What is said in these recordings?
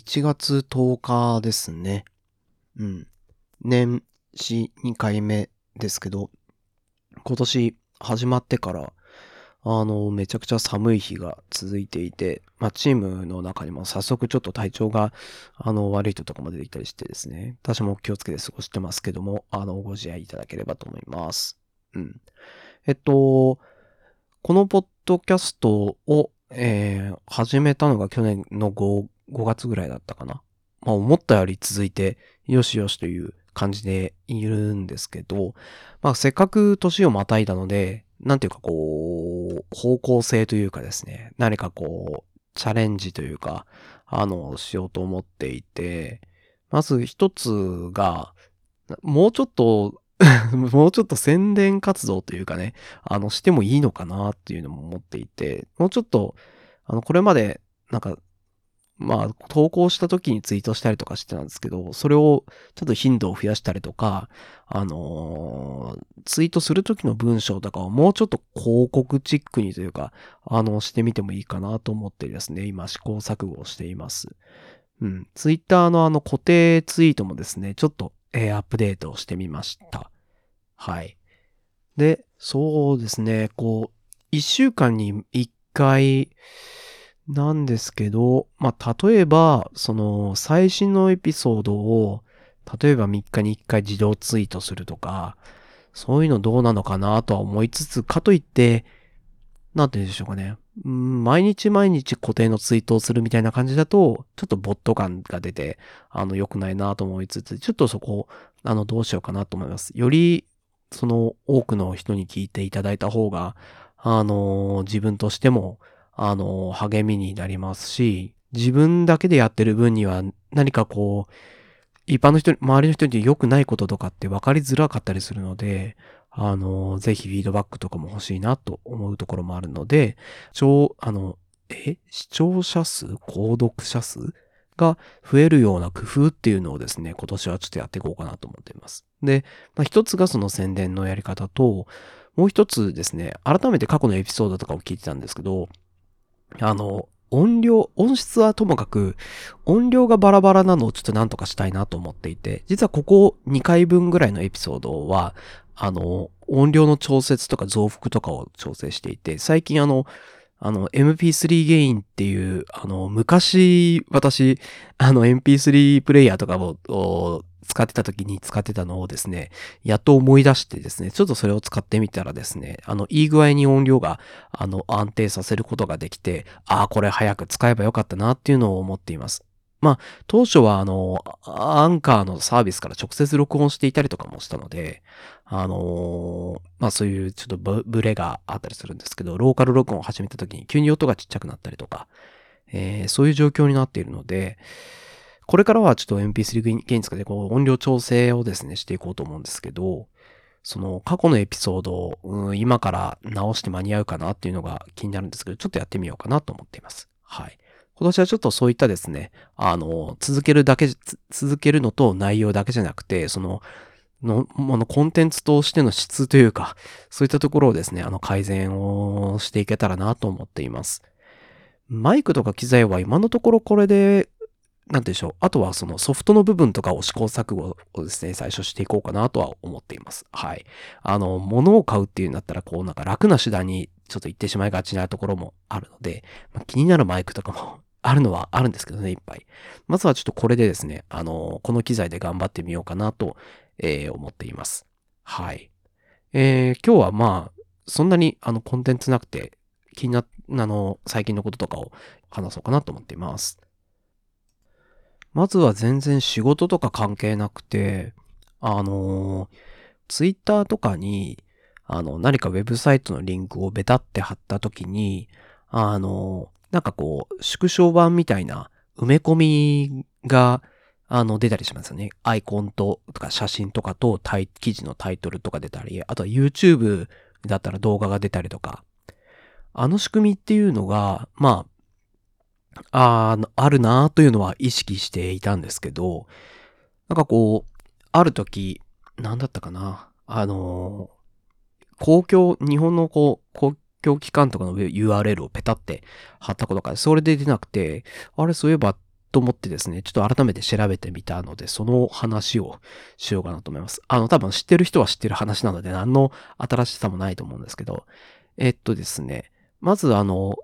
1月10日ですね。うん。年始2回目ですけど、今年始まってから、あの、めちゃくちゃ寒い日が続いていて、まあ、チームの中にも早速ちょっと体調が、あの、悪い人とかも出てきたりしてですね、私も気をつけて過ごしてますけども、あの、ご自愛いただければと思います。うん。えっと、このポッドキャストを、えー、始めたのが去年の 5, 5月ぐらいだったかな。まあ、思ったより続いて、よしよしという感じでいるんですけど、まあ、せっかく年をまたいだので、なんていうかこう、方向性というかですね、何かこう、チャレンジというか、あの、しようと思っていて、まず一つが、もうちょっと もうちょっと宣伝活動というかね、あの、してもいいのかなっていうのも思っていて、もうちょっと、あの、これまで、なんか、まあ、投稿した時にツイートしたりとかしてたんですけど、それをちょっと頻度を増やしたりとか、あのー、ツイートする時の文章とかをもうちょっと広告チックにというか、あの、してみてもいいかなと思ってですね、今試行錯誤をしています。うん。ツイッターのあの固定ツイートもですね、ちょっと、えー、アップデートをしてみました。はい。で、そうですね、こう、一週間に一回、なんですけど、まあ、例えば、その、最新のエピソードを、例えば3日に1回自動ツイートするとか、そういうのどうなのかなとは思いつつ、かといって、なんて言うんでしょうかね。うん、毎日毎日固定のツイートをするみたいな感じだと、ちょっとボット感が出て、あの、良くないなと思いつつ、ちょっとそこ、あの、どうしようかなと思います。より、その、多くの人に聞いていただいた方が、あの、自分としても、あの、励みになりますし、自分だけでやってる分には何かこう、一般の人、周りの人に良くないこととかって分かりづらかったりするので、あの、ぜひフィードバックとかも欲しいなと思うところもあるので、超、あの、え？視聴者数購読者数が増えるような工夫っていうのをですね、今年はちょっとやっていこうかなと思っています。で、まあ、一つがその宣伝のやり方と、もう一つですね、改めて過去のエピソードとかを聞いてたんですけど、あの、音量、音質はともかく、音量がバラバラなのをちょっとなんとかしたいなと思っていて、実はここ2回分ぐらいのエピソードは、あの、音量の調節とか増幅とかを調整していて、最近あの、あの、MP3 ゲインっていう、あの、昔、私、あの、MP3 プレイヤーとかを使ってた時に使ってたのをですね、やっと思い出してですね、ちょっとそれを使ってみたらですね、あの、いい具合に音量が、あの、安定させることができて、ああ、これ早く使えばよかったなっていうのを思っています。まあ、当初はあの、アンカーのサービスから直接録音していたりとかもしたので、あのー、まあそういうちょっとブレがあったりするんですけど、ローカル録音を始めた時に急に音がちっちゃくなったりとか、えー、そういう状況になっているので、これからはちょっと MP3 ゲイン使ってこう音量調整をですね、していこうと思うんですけど、その過去のエピソードを、うん、今から直して間に合うかなっていうのが気になるんですけど、ちょっとやってみようかなと思っています。はい。今年はちょっとそういったですね、あの、続けるだけ、続けるのと内容だけじゃなくて、その、の、もの、コンテンツとしての質というか、そういったところをですね、あの、改善をしていけたらなと思っています。マイクとか機材は今のところこれでなんでしょう。あとはそのソフトの部分とかを試行錯誤をですね、最初していこうかなとは思っています。はい。あの、物を買うっていうんだったら、こうなんか楽な手段にちょっと行ってしまいがちなところもあるので、まあ、気になるマイクとかも あるのはあるんですけどね、いっぱい。まずはちょっとこれでですね、あの、この機材で頑張ってみようかなと、えー、思っています。はい。えー、今日はまあ、そんなにあのコンテンツなくて、気にな、あの、最近のこととかを話そうかなと思っています。まずは全然仕事とか関係なくて、あの、ツイッターとかに、あの、何かウェブサイトのリンクをベタって貼った時に、あの、なんかこう、縮小版みたいな埋め込みが、あの、出たりしますよね。アイコンと、とか写真とかと、記事のタイトルとか出たり、あとは YouTube だったら動画が出たりとか、あの仕組みっていうのが、まあ、ああるなというのは意識していたんですけど、なんかこう、ある時、なんだったかな。あの公共、日本のこう、公共機関とかの URL をペタって貼ったことから、それで出なくて、あれ、そういえば、と思ってですね、ちょっと改めて調べてみたので、その話をしようかなと思います。あの、多分知ってる人は知ってる話なので、何の新しさもないと思うんですけど、えっとですね、まずあの、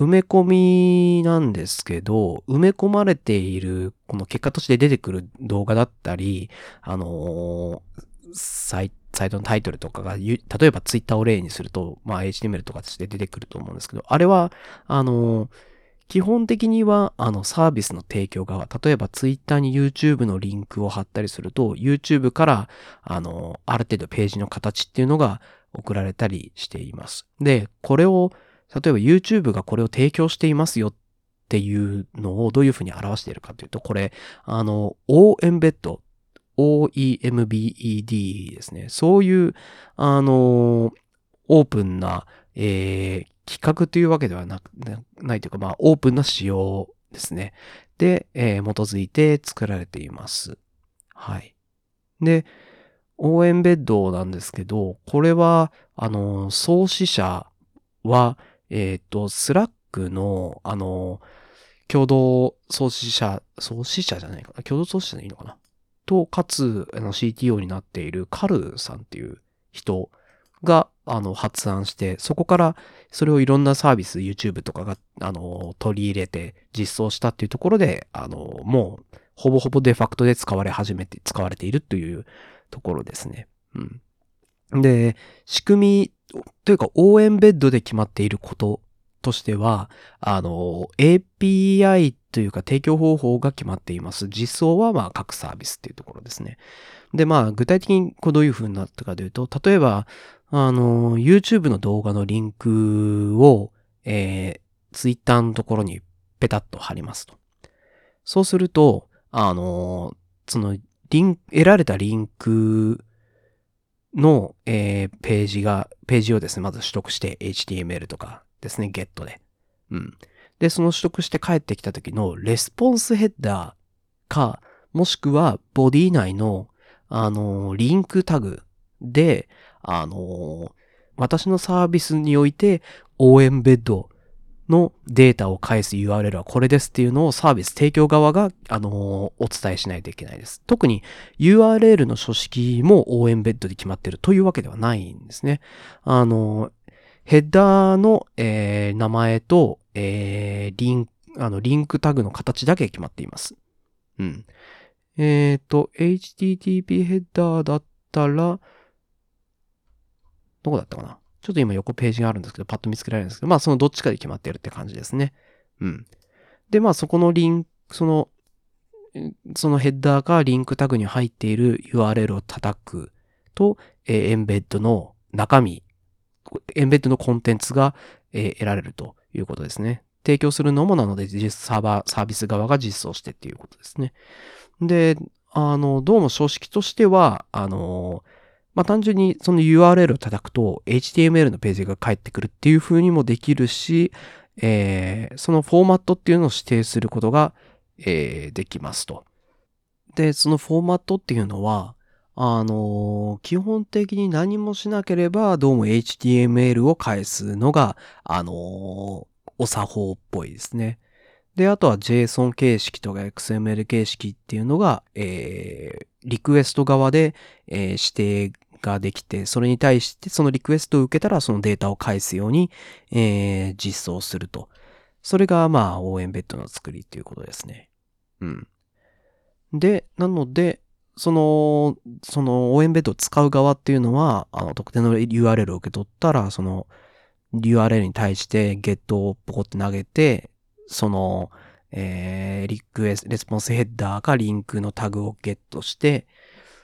埋め込みなんですけど、埋め込まれている、この結果として出てくる動画だったり、あのー、サイサイトのタイトルとかが、例えばツイッターを例にすると、まあ HTML とかとして出てくると思うんですけど、あれは、あの、基本的には、あの、サービスの提供側、例えばツイッターに YouTube のリンクを貼ったりすると、YouTube から、あの、ある程度ページの形っていうのが送られたりしています。で、これを、例えば YouTube がこれを提供していますよっていうのをどういうふうに表しているかというと、これ、あの、OEmbed、OEMBED ですね。そういう、あの、オープンな、えー、企画というわけではなないというか、まあ、オープンな仕様ですね。で、えー、基づいて作られています。はい。で、応援ベッドなんですけど、これは、あの、創始者は、えっ、ー、と、 Slack の、あの、共同創始者、創始者じゃないかな共同創始者でいいのかなと、かつ、あの、CTO になっているカルさんっていう人が、あの、発案して、そこから、それをいろんなサービス、YouTube とかが、あの、取り入れて実装したっていうところで、あの、もう、ほぼほぼデファクトで使われ始めて、使われているというところですね。うん。で、仕組み、というか応援ベッドで決まっていることとしては、あの、API というか提供方法が決まっています。実装はまあ各サービスっていうところですね。で、まあ具体的にこうどういう風になったかというと、例えば、あの、YouTube の動画のリンクを、えー、Twitter のところにペタッと貼りますと。そうすると、あの、その、リン、得られたリンクの、えー、ページが、ページをですね、まず取得して HTML とかですね、ゲットで。うん。で、その取得して帰ってきた時のレスポンスヘッダーか、もしくはボディ内の、あの、リンクタグで、あの、私のサービスにおいて応援ベッドのデータを返す URL はこれですっていうのをサービス提供側が、あのー、お伝えしないといけないです。特に URL の書式も応援ベッドで決まってるというわけではないんですね。あのー、ヘッダーの、えー、名前と、えー、リンク、あの、リンクタグの形だけ決まっています。うん。えっ、ー、と、HTTP ヘッダーだったら、どこだったかな？ちょっと今横ページがあるんですけど、パッと見つけられるんですけど、まあそのどっちかで決まってるって感じですね。うん。で、まあそこのリンク、その、そのヘッダーがリンクタグに入っている URL を叩くと、えー、エンベッドの中身、エンベッドのコンテンツが、えー、得られるということですね。提供するのもなので、サーバー、サービス側が実装してっていうことですね。で、あの、どうも書式としては、あの、まあ、単純にその URL を叩くと HTML のページが返ってくるっていう風にもできるし、えー、そのフォーマットっていうのを指定することが、えー、できますと。で、そのフォーマットっていうのは、あのー、基本的に何もしなければどうも HTML を返すのが、あのー、お作法っぽいですね。で、あとは JSON 形式とか XML 形式っていうのが、えー、リクエスト側で、えー、指定ができて、それに対してそのリクエストを受けたらそのデータを返すように、えー、実装すると。それがまあ応援ベッドの作りっていうことですね。うん。で、なので、その、その応援ベッドを使う側っていうのは、あの、特定の URL を受け取ったら、その URL に対してゲットをポコって投げて、その、えー、リクエスト、レスポンスヘッダーかリンクのタグをゲットして、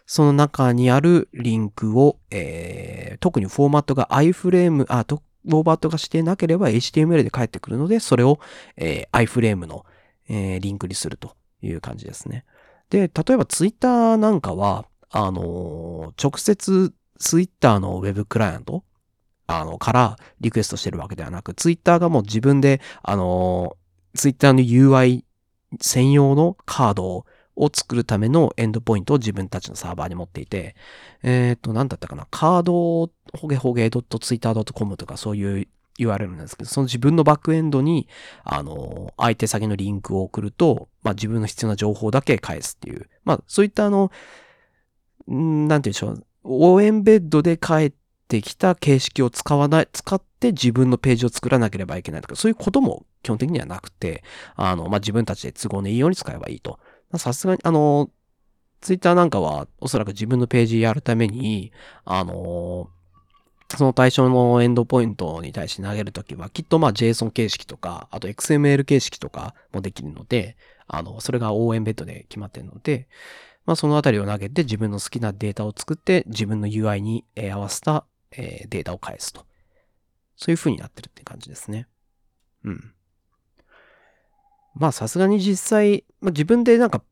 その中にあるリンクを、えー、特にフォーマットが iframe、あ、フォーマットがしてなければ HTML で返ってくるので、それを、えー、iframe の、えー、リンクにするという感じですね。で、例えば Twitter なんかは、あのー、直接 Twitter の Web クライアントあの、からリクエストしてるわけではなく、Twitter がもう自分で、あのー、Twitter の UI 専用のカードをを作るためのエンドポイントを自分たちのサーバーに持っていて、えっ、ー、と、なんだったかな、カードほげほげ .twitter.com とかそういう URL なんですけど、その自分のバックエンドに、あの、相手先のリンクを送ると、まあ自分の必要な情報だけ返すっていう、まあそういったあの、んなんて言うんでしょう、応援ベッドで返ってきた形式を使わない、使って自分のページを作らなければいけないとか、そういうことも基本的にはなくて、あの、まあ自分たちで都合のいいように使えばいいと。さすがに、あの、ツイッターなんかはおそらく自分のページやるために、あのその対象のエンドポイントに対して投げるときは、きっとまあ JSON 形式とか、あと XML 形式とかもできるので、あの、それが応援ベッドで決まってるので、まあそのあたりを投げて自分の好きなデータを作って自分の UI に合わせたデータを返すと。そういう風になってるって感じですね。うん。まあさすがに実際、まあ、自分でなんか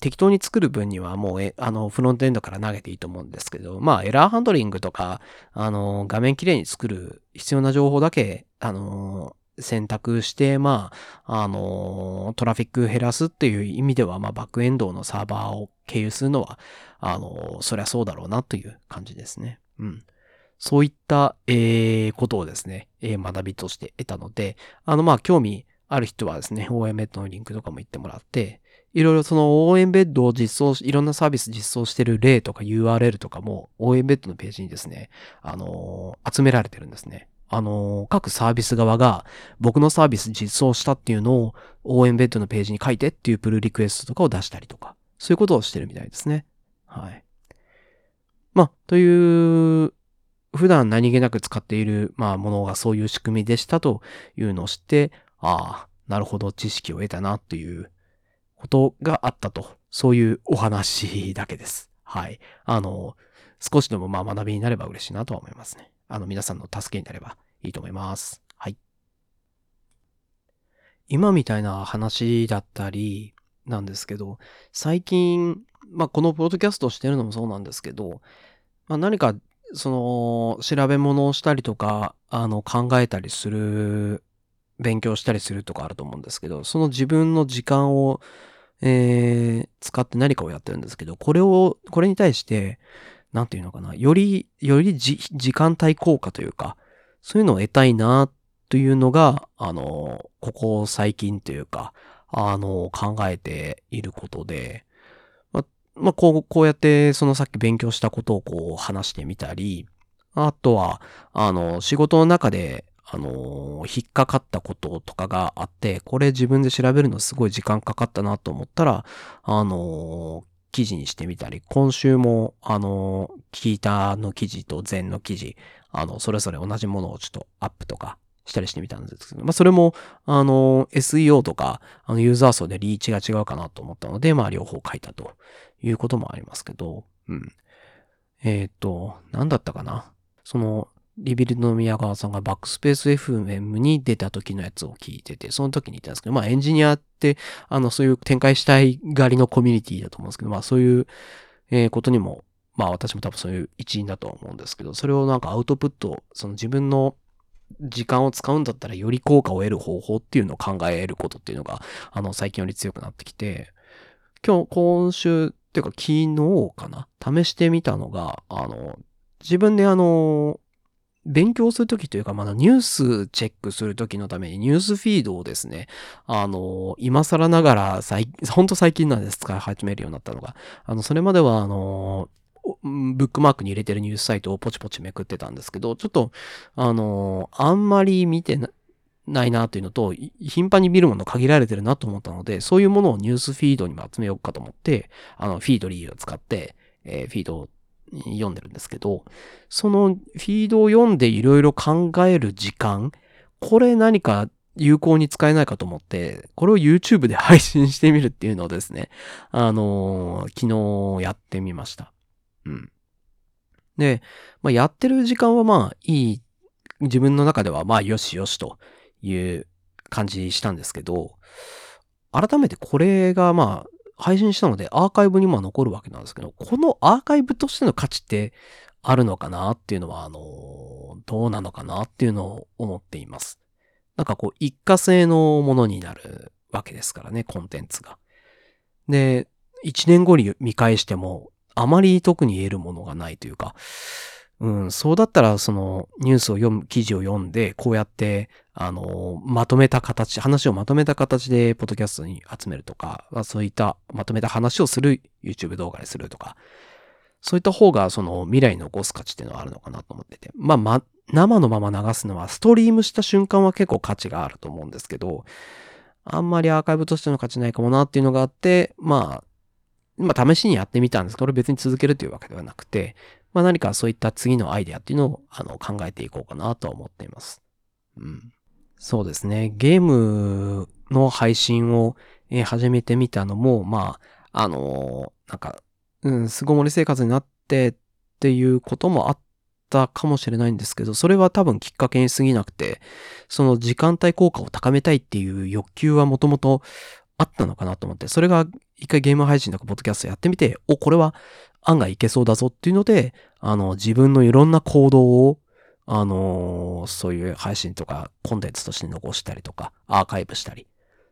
適当に作る分にはもうえ、あの、フロントエンドから投げていいと思うんですけど、まあ、エラーハンドリングとか、あの、画面きれいに作る必要な情報だけ、あの、選択して、まあ、あの、トラフィック減らすっていう意味では、まあ、バックエンドのサーバーを経由するのは、あの、そりゃそうだろうなという感じですね。うん。そういった、えー、ことをですね、えー、学びとして得たので、あの、まあ、興味ある人はですね、OMED のリンクとかも言ってもらって、いろいろその応援ベッドを実装し、いろんなサービス実装してる例とか URL とかも応援ベッドのページにですね、あのー、集められてるんですね。あのー、各サービス側が僕のサービス実装したっていうのを応援ベッドのページに書いてっていうプルリクエストとかを出したりとか、そういうことをしてるみたいですね。はい。まあ、という、普段何気なく使っている、まあ、ものがそういう仕組みでしたというのを知って、ああ、なるほど、知識を得たなっていうことがあったと、そういうお話だけです。はい。あの、少しでもまあ学びになれば嬉しいなとは思いますね。あの、皆さんの助けになればいいと思います。はい。今みたいな話だったりなんですけど、最近、まあ、このポッドキャストをしてるのもそうなんですけど、まあ、何か、その、調べ物をしたりとか、あの、考えたりする勉強したりするとかあると思うんですけど、その自分の時間を、えー、使って何かをやってるんですけど、これを、これに対して、なんていうのかな、より、より時間帯効果というか、そういうのを得たいな、というのが、あの、ここ最近というか、あの、考えていることで、ま、まあ、こう、こうやって、そのさっき勉強したことをこう話してみたり、あとは、あの、仕事の中で、あのー、引っかかったこととかがあって、これ自分で調べるのすごい時間かかったなと思ったら、あのー、記事にしてみたり、今週も、あのー、聞いたの記事と禅の記事、あの、それぞれ同じものをちょっとアップとかしたりしてみたんですけど、まあ、それも、あの、SEO とか、あの、ユーザー層でリーチが違うかなと思ったので、まあ、両方書いたということもありますけど、うん。えっ、ー、と、なんだったかな？その、リビルドの宮川さんがバックスペース FM に出た時のやつを聞いてて、その時に言ったんですけど、まあエンジニアって、あの、そういう展開したいがりのコミュニティだと思うんですけど、まあそういう、え、ことにも、まあ私も多分そういう一員だと思うんですけど、それをなんかアウトプット、その自分の時間を使うんだったらより効果を得る方法っていうのを考えることっていうのが、あの、最近より強くなってきて、今日、今週っていうか昨日かな？試してみたのが、あの、自分であの、勉強するときというか、まだニュースチェックするときのためにニュースフィードをですね、あの、今更ながら、ほんと最近なんです、使い始めるようになったのが。あの、それまでは、あの、ブックマークに入れてるニュースサイトをポチポチめくってたんですけど、ちょっと、あの、あんまり見てないなというのと、頻繁に見るもの限られてるなと思ったので、そういうものをニュースフィードにも集めようかと思って、あの、フィードリーを使って、えー、フィードを読んでるんですけど、そのフィードを読んでいろいろ考える時間、これ何か有効に使えないかと思って、これを YouTube で配信してみるっていうのをですね、あのー、昨日やってみました。うん。で、まあ、やってる時間はまあいい、自分の中ではまあよしよしという感じしたんですけど、改めてこれがまあ配信したのでアーカイブにも残るわけなんですけど、このアーカイブとしての価値ってあるのかなっていうのは、あの、どうなのかなっていうのを思っています。なんかこう、一過性のものになるわけですからね、コンテンツが。で、一年後に見返しても、あまり特に得るものがないというか、うん、そうだったら、その、ニュースを読む、記事を読んで、こうやって、あの、まとめた形、話をまとめた形で、ポッドキャストに集めるとか、そういったまとめた話をする YouTube 動画にするとか、そういった方が、その、未来に残す価値っていうのはあるのかなと思ってて。まあ、ま、生のまま流すのは、ストリームした瞬間は結構価値があると思うんですけど、あんまりアーカイブとしての価値ないかもなっていうのがあって、まあ、まあ、試しにやってみたんですけど、これ別に続けるというわけではなくて、まあ何かそういった次のアイデアっていうのをあの考えていこうかなと思っています。うん。そうですね。ゲームの配信を、え始めてみたのも、まあ、あの、なんか、うん、巣ごもり生活になってっていうこともあったかもしれないんですけど、それは多分きっかけに過ぎなくて、その時間帯効果を高めたいっていう欲求はもともとあったのかなと思って、それが一回ゲーム配信とかポッドキャストやってみて、お、これは案外いけそうだぞっていうので、あの、自分のいろんな行動を、あのー、そういう配信とかコンテンツとして残したりとか、アーカイブしたり、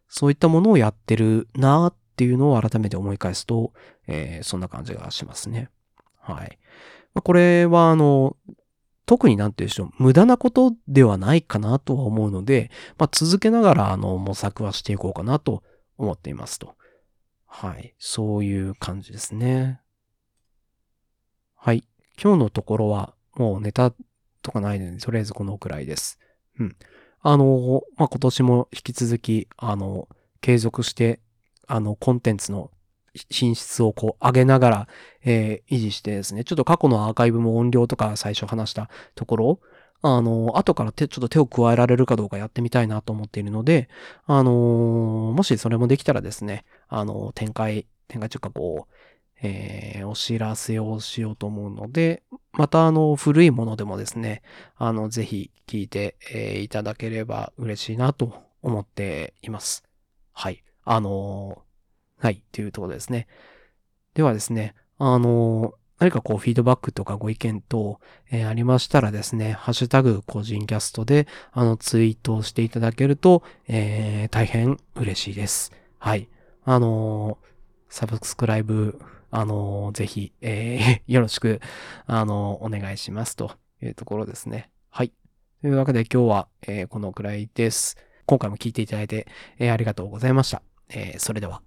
そういったものをやってるなーっていうのを改めて思い返すと、えー、そんな感じがしますね。はい。まあ、これは、あの、特になんて言うんでしょう、無駄なことではないかなとは思うので、まあ、続けながら、あの、模索はしていこうかなと思っていますと。はい。そういう感じですね。はい。今日のところはもうネタとかないので、とりあえずこのくらいです。うん。あの、まあ、今年も引き続き、あの、継続して、あの、コンテンツの品質をこう上げながら、えー、維持してですね、ちょっと過去のアーカイブも音量とか最初話したところ、あの、後から手、ちょっと手を加えられるかどうかやってみたいなと思っているので、あのもしそれもできたらですね、あの、展開、展開というかこう、えー、お知らせをしようと思うので、またあの、古いものでもですね、あの、ぜひ聞いて、えー、いただければ嬉しいなと思っています。はい。あのー、はい、というところですね。ではですね、あの何かこうフィードバックとかご意見等、えー、ありましたらですね、ハッシュタグ個人キャストであのツイートをしていただけると、えー、大変嬉しいです。はい。あのー、サブスクライブあの、ぜひ、えー、よろしく、あの、お願いしますというところですね。はい。というわけで今日は、えー、このくらいです。今回も聞いていただいて、えー、ありがとうございました。えー、それでは。